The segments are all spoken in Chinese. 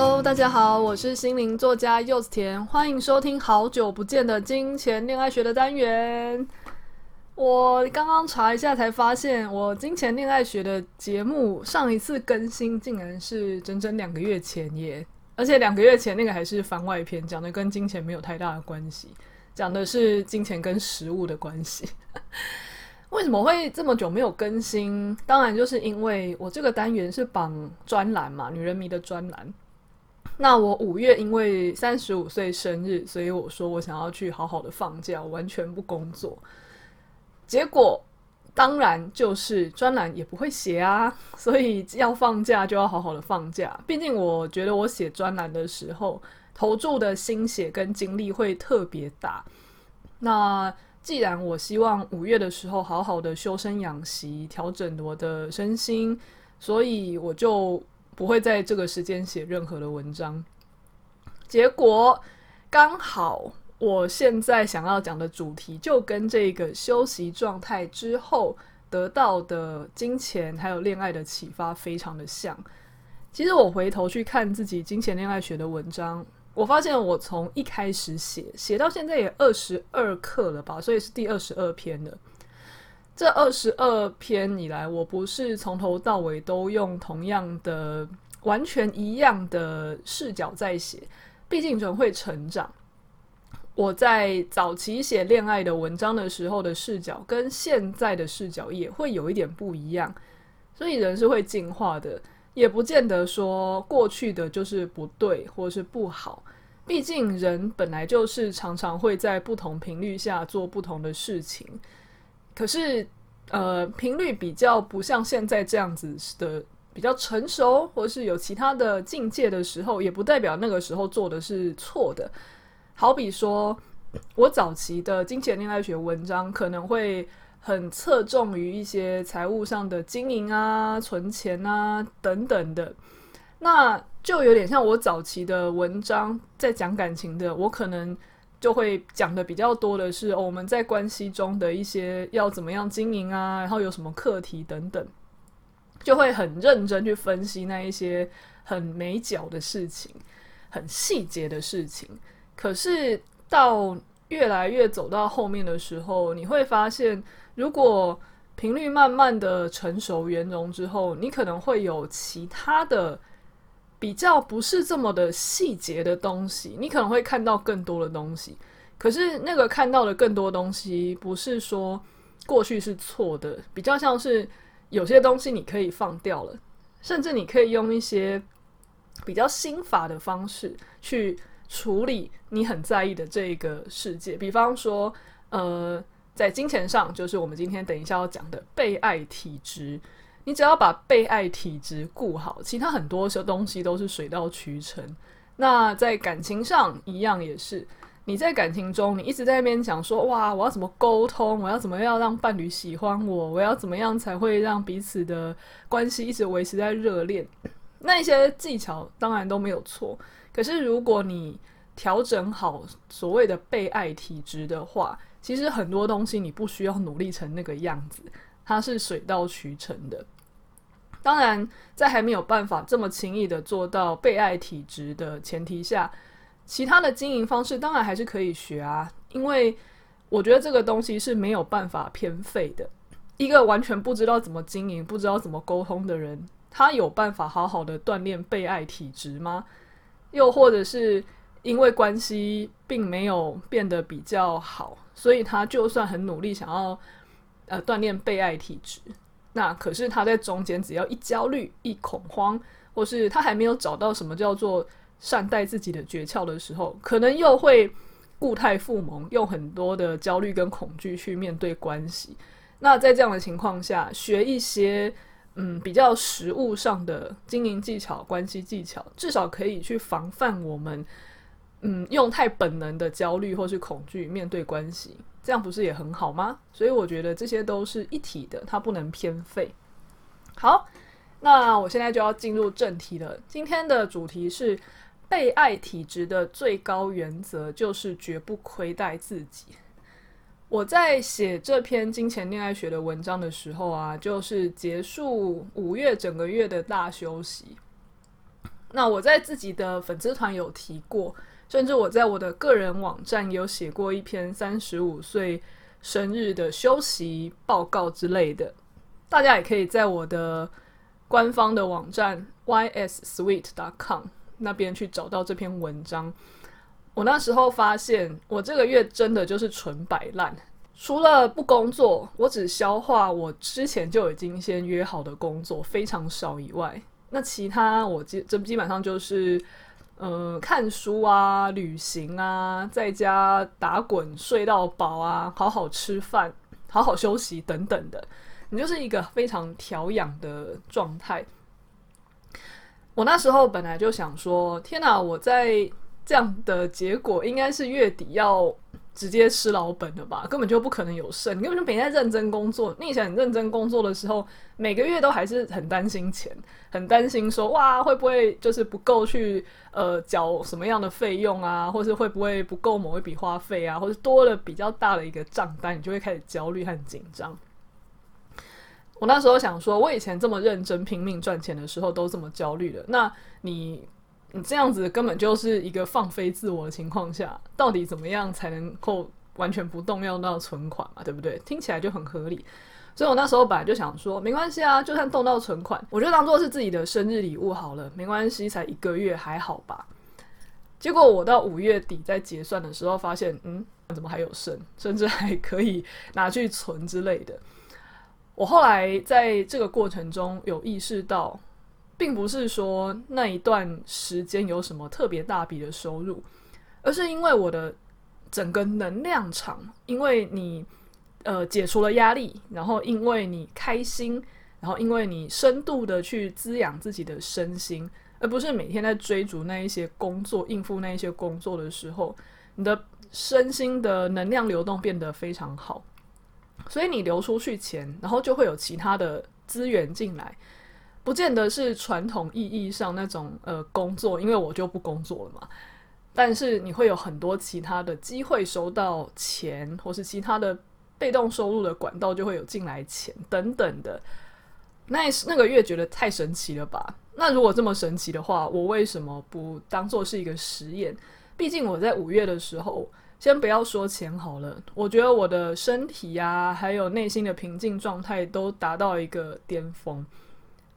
Hello，大家好，我是心灵作家柚子甜，欢迎收听好久不见的金钱恋爱学的单元。我刚刚查一下才发现，我金钱恋爱学的节目上一次更新竟然是整整两个月前耶。而且两个月前那个还是番外篇，讲的跟金钱没有太大的关系，讲的是金钱跟食物的关系。为什么会这么久没有更新？当然就是因为我这个单元是绑专栏嘛，女人迷的专栏。那我五月因为三十五岁生日，所以我说我想要去好好的放假，完全不工作。结果。当然，就是专栏也不会写啊，所以要放假就要好好的放假。毕竟我觉得我写专栏的时候投注的心血跟精力会特别大。那既然我希望五月的时候好好的修身养息，调整我的身心，所以我就不会在这个时间写任何的文章。结果刚好。我现在想要讲的主题，就跟这个休息状态之后得到的金钱还有恋爱的启发非常的像。其实我回头去看自己金钱恋爱学的文章，我发现我从一开始写写到现在也二十二课了吧，所以是第二十二篇了。这二十二篇以来，我不是从头到尾都用同样的、完全一样的视角在写，毕竟人会成长。我在早期写恋爱的文章的时候的视角，跟现在的视角也会有一点不一样，所以人是会进化的，也不见得说过去的就是不对或是不好。毕竟人本来就是常常会在不同频率下做不同的事情，可是呃频率比较不像现在这样子的比较成熟，或是有其他的境界的时候，也不代表那个时候做的是错的。好比说，我早期的金钱恋爱学文章可能会很侧重于一些财务上的经营啊、存钱啊等等的，那就有点像我早期的文章在讲感情的，我可能就会讲的比较多的是，我们在关系中的一些要怎么样经营啊，然后有什么课题等等，就会很认真去分析那一些很美角的事情、很细节的事情。可是到越来越走到后面的时候，你会发现，如果频率慢慢的成熟圆融之后，你可能会有其他的比较不是这么的细节的东西，你可能会看到更多的东西。可是那个看到的更多东西，不是说过去是错的，比较像是有些东西你可以放掉了，甚至你可以用一些比较心法的方式去。处理你很在意的这个世界，比方说，呃，在金钱上，就是我们今天等一下要讲的被爱体质。你只要把被爱体质顾好，其他很多些东西都是水到渠成。那在感情上一样也是，你在感情中，你一直在那边讲说，哇，我要怎么沟通，我要怎么样让伴侣喜欢我，我要怎么样才会让彼此的关系一直维持在热恋，那一些技巧当然都没有错。可是，如果你调整好所谓的被爱体质的话，其实很多东西你不需要努力成那个样子，它是水到渠成的。当然，在还没有办法这么轻易的做到被爱体质的前提下，其他的经营方式当然还是可以学啊。因为我觉得这个东西是没有办法偏废的。一个完全不知道怎么经营、不知道怎么沟通的人，他有办法好好的锻炼被爱体质吗？又或者是因为关系并没有变得比较好，所以他就算很努力想要呃锻炼被爱体质，那可是他在中间只要一焦虑、一恐慌，或是他还没有找到什么叫做善待自己的诀窍的时候，可能又会故态复萌，用很多的焦虑跟恐惧去面对关系。那在这样的情况下，学一些。嗯比较实务上的经营技巧、关系技巧，至少可以去防范我们嗯用太本能的焦虑或是恐惧面对关系，这样不是也很好吗？所以我觉得这些都是一体的，它不能偏废。好，那我现在就要进入正题了。今天的主题是被爱体质的最高原则，就是绝不亏待自己。我在写这篇金钱恋爱学的文章的时候啊，就是结束五月整个月的大休息。那我在自己的粉丝团有提过，甚至我在我的个人网站有写过一篇三十五岁生日的休息报告之类的。大家也可以在我的官方的网站 yssweet.com 那边去找到这篇文章。我那时候发现，我这个月真的就是纯摆烂，除了不工作，我只消化我之前就已经先约好的工作非常少以外，那其他我基这基本上就是，呃，看书啊、旅行啊、在家打滚睡到饱啊、好好吃饭、好好休息等等的，你就是一个非常调养的状态。我那时候本来就想说，天哪，我在。这样的结果应该是月底要直接吃老本了吧？根本就不可能有剩，你根本就没在认真工作。你以前很认真工作的时候，每个月都还是很担心钱，很担心说哇会不会就是不够去呃缴什么样的费用啊，或是会不会不够某一笔花费啊，或是多了比较大的一个账单，你就会开始焦虑和紧张。我那时候想说，我以前这么认真拼命赚钱的时候都这么焦虑的，那你？你这样子根本就是一个放飞自我的情况下，到底怎么样才能够完全不动用到存款嘛？对不对？听起来就很合理。所以我那时候本来就想说，没关系啊，就算动到存款，我就当做是自己的生日礼物好了，没关系，才一个月还好吧。结果我到五月底在结算的时候发现，嗯，怎么还有剩，甚至还可以拿去存之类的。我后来在这个过程中有意识到。并不是说那一段时间有什么特别大笔的收入，而是因为我的整个能量场，因为你呃解除了压力，然后因为你开心，然后因为你深度的去滋养自己的身心，而不是每天在追逐那一些工作，应付那一些工作的时候，你的身心的能量流动变得非常好，所以你流出去钱，然后就会有其他的资源进来。不见得是传统意义上那种呃工作，因为我就不工作了嘛。但是你会有很多其他的机会收到钱，或是其他的被动收入的管道就会有进来钱等等的。那那个月觉得太神奇了吧？那如果这么神奇的话，我为什么不当做是一个实验？毕竟我在五月的时候，先不要说钱好了，我觉得我的身体呀，还有内心的平静状态都达到一个巅峰。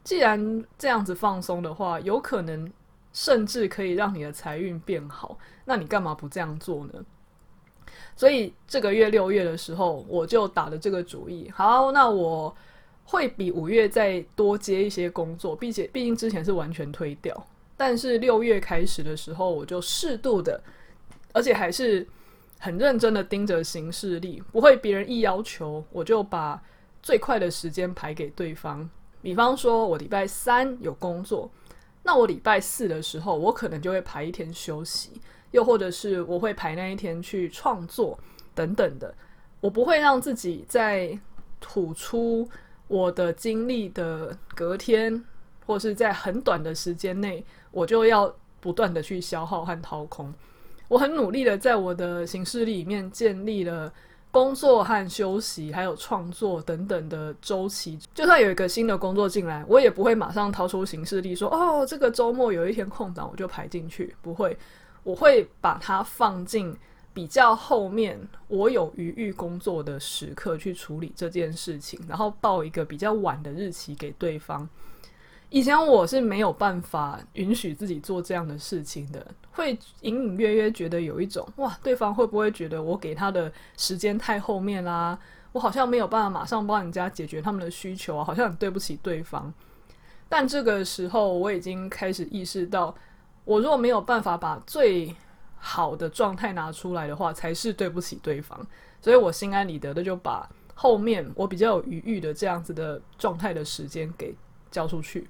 既然这样子放松的话，有可能甚至可以让你的财运变好，那你干嘛不这样做呢？所以这个月六月的时候，我就打了这个主意。好，那我会比五月再多接一些工作，并且毕竟之前是完全推掉。但是六月开始的时候，我就适度的，而且还是很认真的盯着行事历，不会别人一要求，我就把最快的时间排给对方。比方说，我礼拜三有工作，那我礼拜四的时候，我可能就会排一天休息，又或者是我会排那一天去创作等等的。我不会让自己在吐出我的精力的隔天，或是在很短的时间内，我就要不断的去消耗和掏空。我很努力的在我的行事历里面建立了。工作和休息，还有创作等等的周期，就算有一个新的工作进来，我也不会马上掏出行事历说：“哦，这个周末有一天空档，我就排进去。”不会，我会把它放进比较后面，我有余裕工作的时刻去处理这件事情，然后报一个比较晚的日期给对方。以前我是没有办法允许自己做这样的事情的，会隐隐约约觉得有一种哇，对方会不会觉得我给他的时间太后面啦？我好像没有办法马上帮人家解决他们的需求啊，好像很对不起对方。但这个时候我已经开始意识到，我如果没有办法把最好的状态拿出来的话，才是对不起对方。所以我心安理得的就把后面我比较有余裕的这样子的状态的时间给。交出去。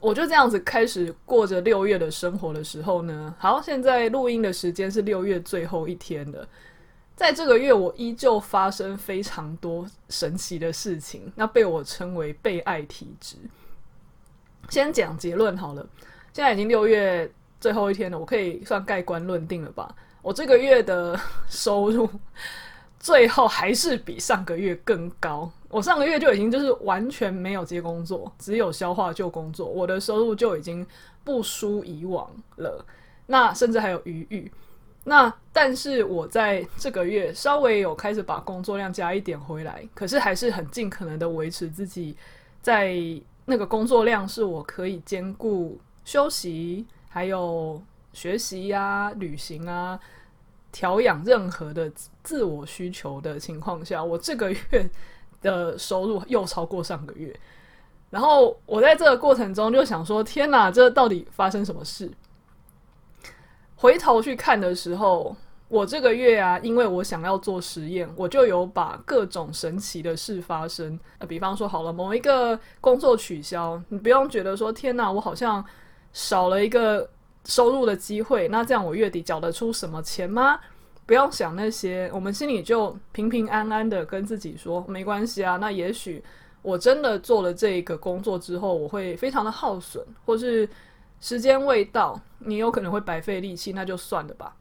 我就这样子开始过着六月的生活的时候呢，好，现在录音的时间是六月最后一天了。在这个月，我依旧发生非常多神奇的事情，那被我称为被爱体质。先讲结论好了，现在已经六月最后一天了，我可以算盖棺论定了吧？我这个月的收入最后还是比上个月更高。我上个月就已经就是完全没有接工作，只有消化旧工作，我的收入就已经不输以往了。那甚至还有余裕。那但是我在这个月稍微有开始把工作量加一点回来，可是还是很尽可能的维持自己在那个工作量是我可以兼顾休息，还有学习呀、旅行啊、调养任何的自我需求的情况下，我这个月。的收入又超过上个月，然后我在这个过程中就想说：天哪，这到底发生什么事？回头去看的时候，我这个月啊，因为我想要做实验，我就有把各种神奇的事发生。呃，比方说，好了，某一个工作取消，你不用觉得说：天哪，我好像少了一个收入的机会。那这样我月底缴得出什么钱吗？不要想那些，我们心里就平平安安的跟自己说没关系啊。那也许我真的做了这个工作之后，我会非常的耗损，或是时间未到，你有可能会白费力气，那就算了吧。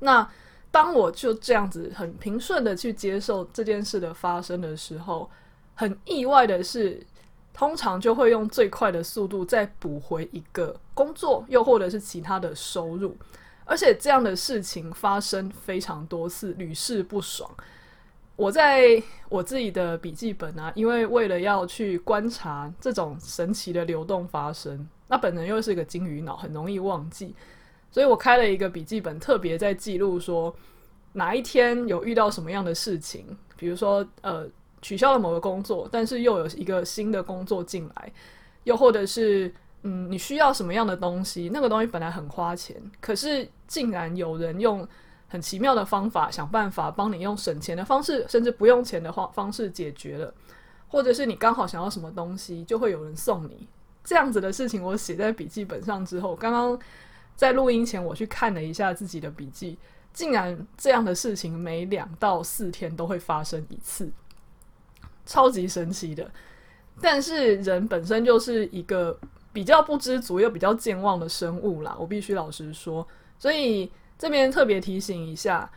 那当我就这样子很平顺的去接受这件事的发生的时候，很意外的是，通常就会用最快的速度再补回一个工作，又或者是其他的收入。而且这样的事情发生非常多次，屡试不爽。我在我自己的笔记本啊，因为为了要去观察这种神奇的流动发生，那本人又是一个金鱼脑，很容易忘记，所以我开了一个笔记本，特别在记录说哪一天有遇到什么样的事情，比如说呃取消了某个工作，但是又有一个新的工作进来，又或者是。嗯，你需要什么样的东西？那个东西本来很花钱，可是竟然有人用很奇妙的方法想办法帮你用省钱的方式，甚至不用钱的方方式解决了。或者是你刚好想要什么东西，就会有人送你。这样子的事情我写在笔记本上之后，刚刚在录音前我去看了一下自己的笔记，竟然这样的事情每两到四天都会发生一次，超级神奇的。但是人本身就是一个。比较不知足又比较健忘的生物啦，我必须老实说。所以这边特别提醒一下，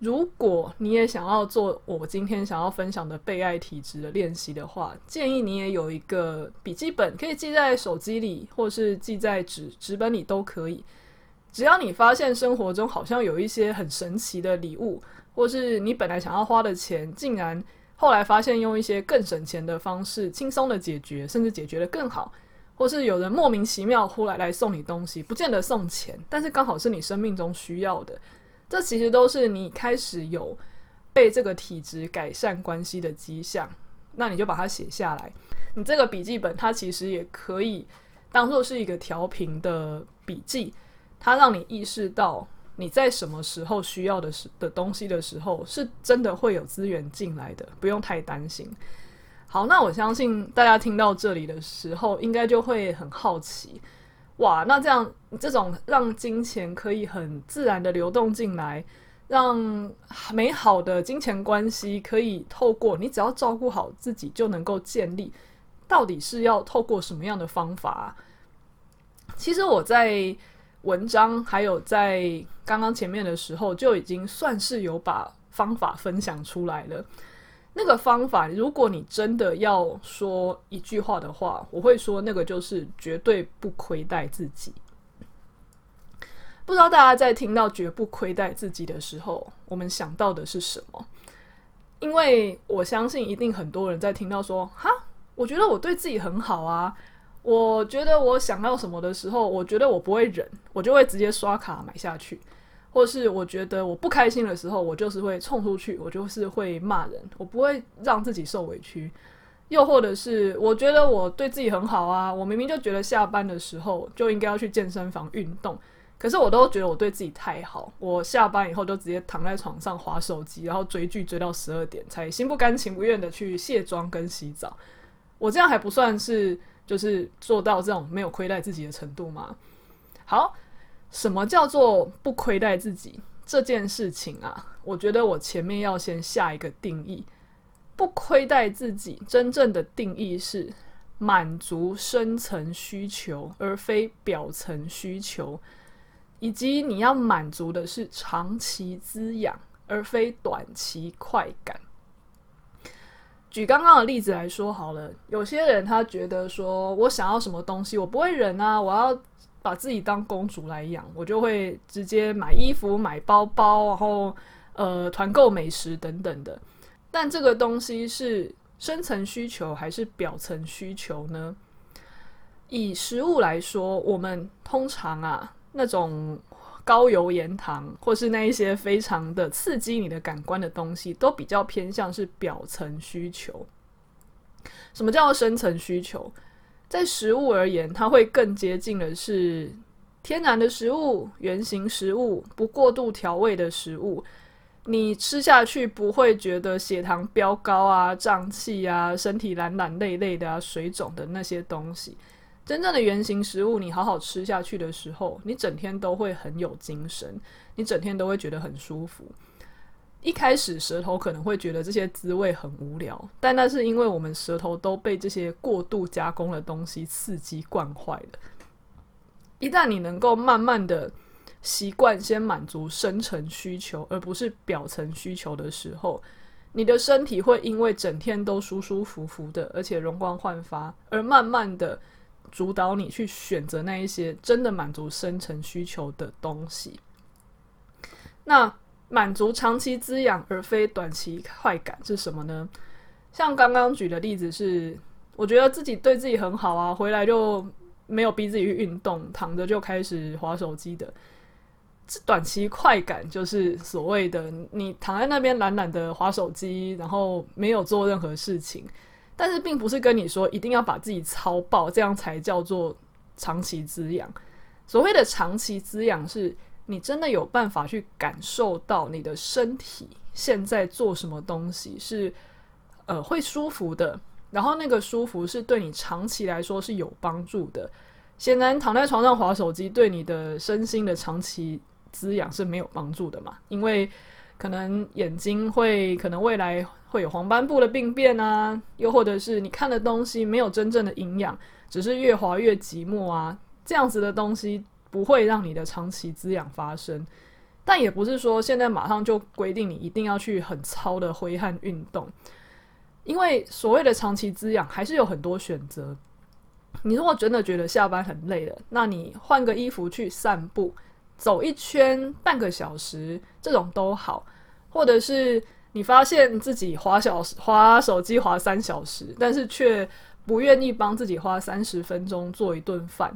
如果你也想要做我今天想要分享的被爱体质的练习的话，建议你也有一个笔记本，可以记在手机里，或是记在纸纸本里都可以。只要你发现生活中好像有一些很神奇的礼物，或是你本来想要花的钱，竟然后来发现用一些更省钱的方式轻松的解决，甚至解决得更好。或是有人莫名其妙忽然来送你东西，不见得送钱，但是刚好是你生命中需要的，这其实都是你开始有被这个体质改善关系的迹象。那你就把它写下来，你这个笔记本它其实也可以当做是一个调频的笔记，它让你意识到你在什么时候需要的时的东西的时候，是真的会有资源进来的，不用太担心。好，那我相信大家听到这里的时候，应该就会很好奇，哇，那这样这种让金钱可以很自然的流动进来，让美好的金钱关系可以透过你只要照顾好自己就能够建立，到底是要透过什么样的方法？其实我在文章还有在刚刚前面的时候，就已经算是有把方法分享出来了。那个方法，如果你真的要说一句话的话，我会说那个就是绝对不亏待自己。不知道大家在听到“绝不亏待自己”的时候，我们想到的是什么？因为我相信一定很多人在听到说“哈，我觉得我对自己很好啊，我觉得我想要什么的时候，我觉得我不会忍，我就会直接刷卡买下去。”或是我觉得我不开心的时候，我就是会冲出去，我就是会骂人，我不会让自己受委屈。又或者是我觉得我对自己很好啊，我明明就觉得下班的时候就应该要去健身房运动，可是我都觉得我对自己太好，我下班以后就直接躺在床上划手机，然后追剧追到十二点，才心不甘情不愿的去卸妆跟洗澡。我这样还不算是就是做到这种没有亏待自己的程度吗？好，什么叫做不亏待自己这件事情啊？我觉得我前面要先下一个定义，不亏待自己真正的定义是满足深层需求，而非表层需求，以及你要满足的是长期滋养，而非短期快感。举刚刚的例子来说好了，有些人他觉得说，我想要什么东西，我不会忍啊，我要把自己当公主来养，我就会直接买衣服、买包包，然后呃团购美食等等的。但这个东西是深层需求还是表层需求呢？以食物来说，我们通常啊那种。高油盐糖，或是那一些非常的刺激你的感官的东西，都比较偏向是表层需求。什么叫做深层需求？在食物而言，它会更接近的是天然的食物、原型食物、不过度调味的食物。你吃下去不会觉得血糖飙高啊、胀气啊、身体懒懒累累的啊、水肿的那些东西。真正的原型食物，你好好吃下去的时候，你整天都会很有精神，你整天都会觉得很舒服。一开始舌头可能会觉得这些滋味很无聊，但那是因为我们舌头都被这些过度加工的东西刺激惯坏了。一旦你能够慢慢的习惯先满足深层需求，而不是表层需求的时候，你的身体会因为整天都舒舒服服的，而且容光焕发，而慢慢的。主导你去选择那一些真的满足深层需求的东西。那满足长期滋养而非短期快感是什么呢？像刚刚举的例子是，我觉得自己对自己很好啊，回来就没有逼自己去运动，躺着就开始划手机的。这短期快感就是所谓的你躺在那边懒懒的划手机，然后没有做任何事情。但是并不是跟你说一定要把自己操爆，这样才叫做长期滋养。所谓的长期滋养，是你真的有办法去感受到你的身体现在做什么东西是呃会舒服的，然后那个舒服是对你长期来说是有帮助的。显然躺在床上滑手机对你的身心的长期滋养是没有帮助的嘛，因为可能眼睛会，可能未来。会有黄斑部的病变啊，又或者是你看的东西没有真正的营养，只是越滑越寂寞啊，这样子的东西不会让你的长期滋养发生。但也不是说现在马上就规定你一定要去很操的挥汗运动，因为所谓的长期滋养还是有很多选择。你如果真的觉得下班很累了，那你换个衣服去散步，走一圈半个小时，这种都好，或者是。你发现自己滑小时滑手机滑三小时，但是却不愿意帮自己花三十分钟做一顿饭。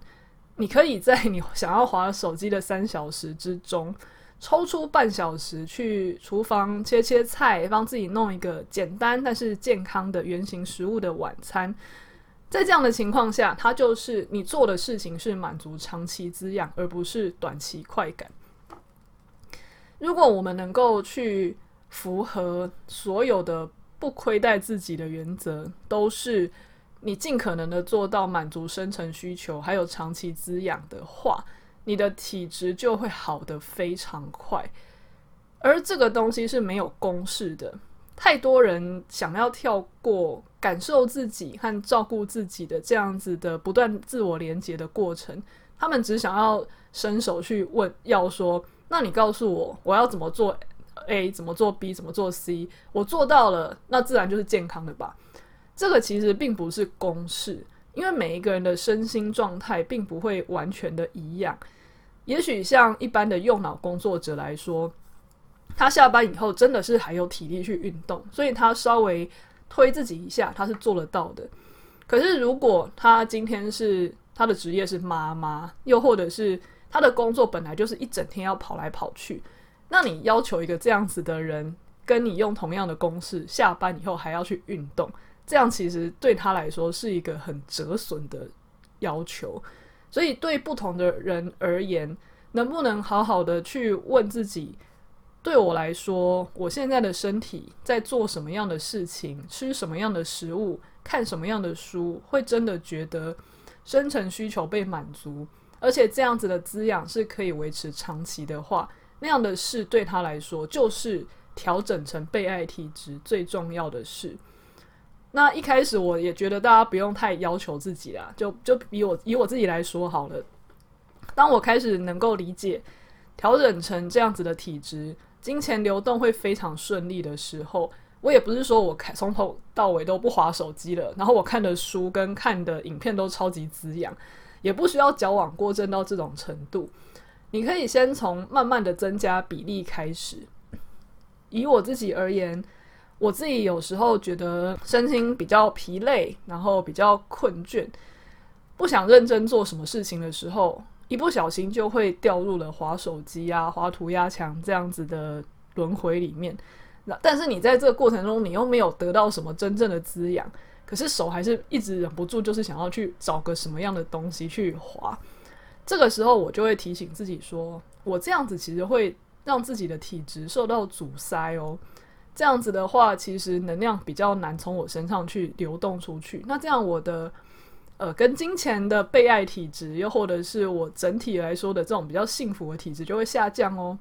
你可以在你想要滑手机的三小时之中，抽出半小时去厨房切切菜，帮自己弄一个简单但是健康的原型食物的晚餐。在这样的情况下，它就是你做的事情是满足长期滋养，而不是短期快感。如果我们能够去。符合所有的不亏待自己的原则，都是你尽可能的做到满足深层需求，还有长期滋养的话，你的体质就会好得非常快。而这个东西是没有公式的，太多人想要跳过感受自己和照顾自己的这样子的不断自我连接的过程，他们只想要伸手去问，要说，那你告诉我，我要怎么做？A 怎么做，B 怎么做，C 我做到了，那自然就是健康的吧？这个其实并不是公式，因为每一个人的身心状态并不会完全的一样。也许像一般的用脑工作者来说，他下班以后真的是还有体力去运动，所以他稍微推自己一下，他是做得到的。可是如果他今天是他的职业是妈妈，又或者是他的工作本来就是一整天要跑来跑去。那你要求一个这样子的人跟你用同样的公式，下班以后还要去运动，这样其实对他来说是一个很折损的要求。所以对不同的人而言，能不能好好的去问自己，对我来说，我现在的身体在做什么样的事情，吃什么样的食物，看什么样的书，会真的觉得深层需求被满足，而且这样子的滋养是可以维持长期的话，那样的事对他来说就是调整成被爱体质最重要的事。那一开始我也觉得大家不用太要求自己啦，就就以我以我自己来说好了。当我开始能够理解调整成这样子的体质，金钱流动会非常顺利的时候，我也不是说我开从头到尾都不划手机了，然后我看的书跟看的影片都超级滋养，也不需要矫枉过正到这种程度。你可以先从慢慢的增加比例开始。以我自己而言。我自己有时候觉得身心比较疲累，然后比较困倦，不想认真做什么事情的时候，一不小心就会掉入了滑手机啊、滑涂鸦墙这样子的轮回里面。那但是你在这个过程中，你又没有得到什么真正的滋养，可是手还是一直忍不住，就是想要去找个什么样的东西去滑。这个时候，我就会提醒自己说，我这样子其实会让自己的体质受到阻塞哦。这样子的话，其实能量比较难从我身上去流动出去。那这样我的呃，跟金钱的被爱体质，又或者是我整体来说的这种比较幸福的体质，就会下降哦。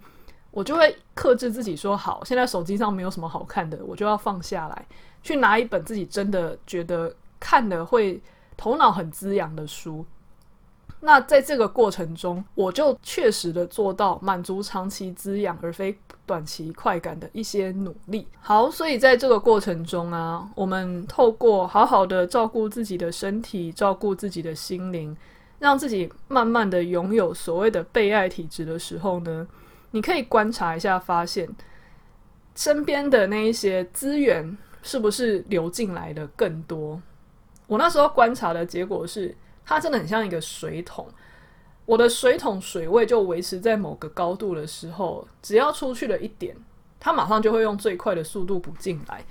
我就会克制自己说，好，现在手机上没有什么好看的，我就要放下来，去拿一本自己真的觉得看了会头脑很滋养的书。那在这个过程中，我就确实的做到满足长期滋养而非短期快感的一些努力。好，所以在这个过程中啊，我们透过好好的照顾自己的身体，照顾自己的心灵，让自己慢慢的拥有所谓的被爱体质的时候呢，你可以观察一下，发现身边的那一些资源是不是流进来的更多。我那时候观察的结果是。它真的很像一个水桶，我的水桶水位就维持在某个高度的时候，只要出去了一点，它马上就会用最快的速度补进来。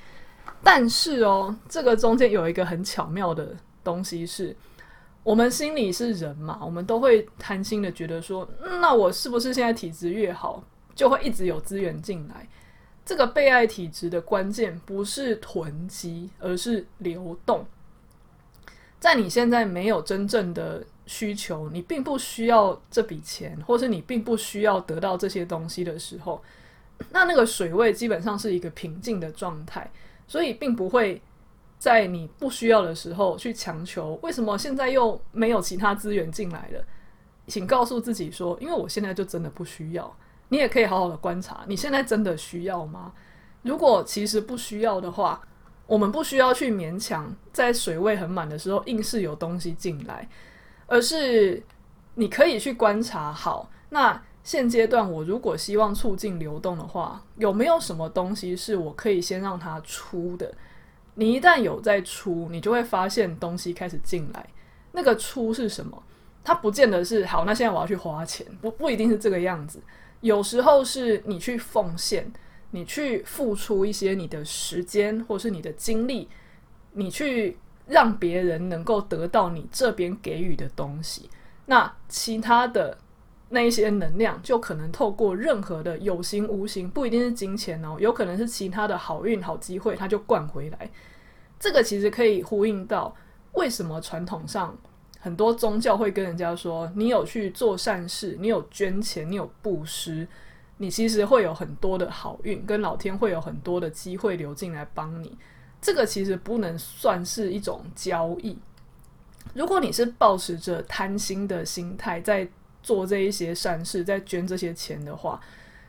但是哦，这个中间有一个很巧妙的东西是，我们心里是人嘛，我们都会贪心的觉得说，那我是不是现在体质越好，就会一直有资源进来？这个被爱体质的关键不是囤积，而是流动。在你现在没有真正的需求，你并不需要这笔钱，或是你并不需要得到这些东西的时候，那那个水位基本上是一个平静的状态，所以并不会在你不需要的时候去强求。为什么现在又没有其他资源进来了？请告诉自己说，因为我现在就真的不需要。你也可以好好的观察，你现在真的需要吗？如果其实不需要的话，我们不需要去勉强，在水位很满的时候硬是有东西进来，而是你可以去观察好。那现阶段我如果希望促进流动的话，有没有什么东西是我可以先让它出的？你一旦有在出，你就会发现东西开始进来。那个出是什么？它不见得是好。那现在我要去花钱，不不一定是这个样子。有时候是你去奉献。你去付出一些你的时间，或是你的精力，你去让别人能够得到你这边给予的东西，那其他的那一些能量就可能透过任何的有形无形，不一定是金钱哦，有可能是其他的好运、好机会，它就灌回来。这个其实可以呼应到为什么传统上很多宗教会跟人家说，你有去做善事，你有捐钱，你有布施。你其实会有很多的好运，跟老天会有很多的机会流进来帮你。这个其实不能算是一种交易。如果你是抱持着贪心的心态在做这一些善事，在捐这些钱的话，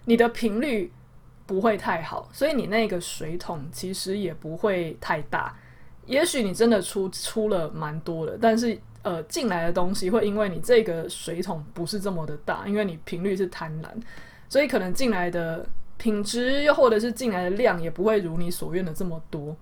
你的频率不会太好，所以你那个水桶其实也不会太大。也许你真的出出了蛮多的，但是呃进来的东西会因为你这个水桶不是这么的大，因为你频率是贪婪。所以可能进来的品质，又或者是进来的量，也不会如你所愿的这么多。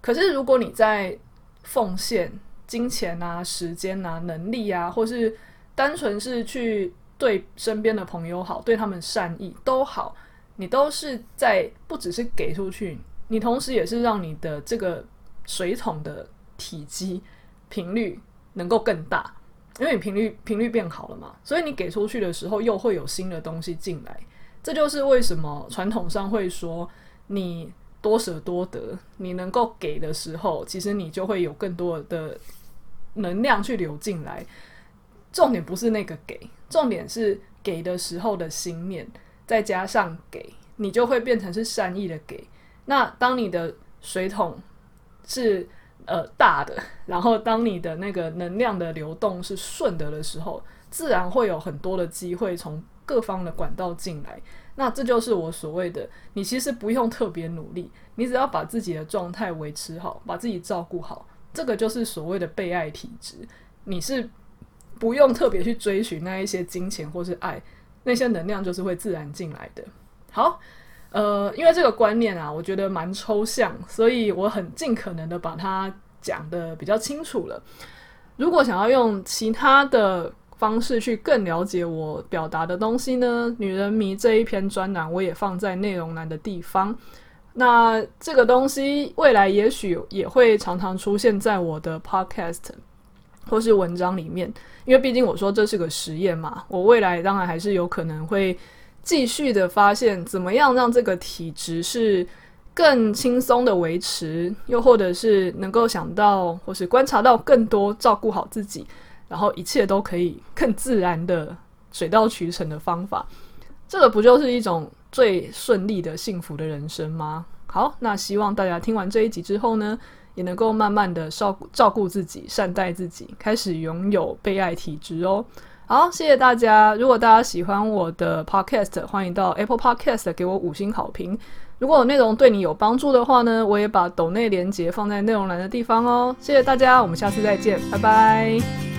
可是如果你在奉献金钱啊、时间啊、能力啊，或是单纯是去对身边的朋友好，对他们善意都好，你都是在不只是给出去，你同时也是让你的这个水桶的体积频率能够更大。因为你频率频率变好了嘛，所以你给出去的时候又会有新的东西进来。这就是为什么传统上会说，你多舍多得，你能够给的时候，其实你就会有更多的能量去流进来。重点不是那个给，重点是给的时候的心念，再加上给，你就会变成是善意的给。那当你的水桶是呃大的，然后当你的那个能量的流动是顺的的时候，自然会有很多的机会从各方的管道进来。那这就是我所谓的，你其实不用特别努力，你只要把自己的状态维持好，把自己照顾好，这个就是所谓的被爱体质。你是不用特别去追寻那一些金钱或是爱，那些能量就是会自然进来的。好。呃，因为这个观念啊，我觉得蛮抽象，所以我很尽可能的把它讲得比较清楚了。如果想要用其他的方式去更了解我表达的东西呢，女人迷这一篇专栏我也放在内容栏的地方。那这个东西未来也许也会常常出现在我的 podcast 或是文章里面，因为毕竟我说这是个实验嘛，我未来当然还是有可能会。继续的发现怎么样让这个体质是更轻松的维持，又或者是能够想到或是观察到更多照顾好自己，然后一切都可以更自然的水到渠成的方法，这个不就是一种最顺利的幸福的人生吗？好，那希望大家听完这一集之后呢，也能够慢慢的照顾照顾自己，善待自己，开始拥有被爱体质哦。好，谢谢大家。如果大家喜欢我的 podcast，欢迎到 Apple Podcast 给我五星好评。如果内容对你有帮助的话呢，我也把抖内连结放在内容栏的地方哦。谢谢大家，我们下次再见，拜拜。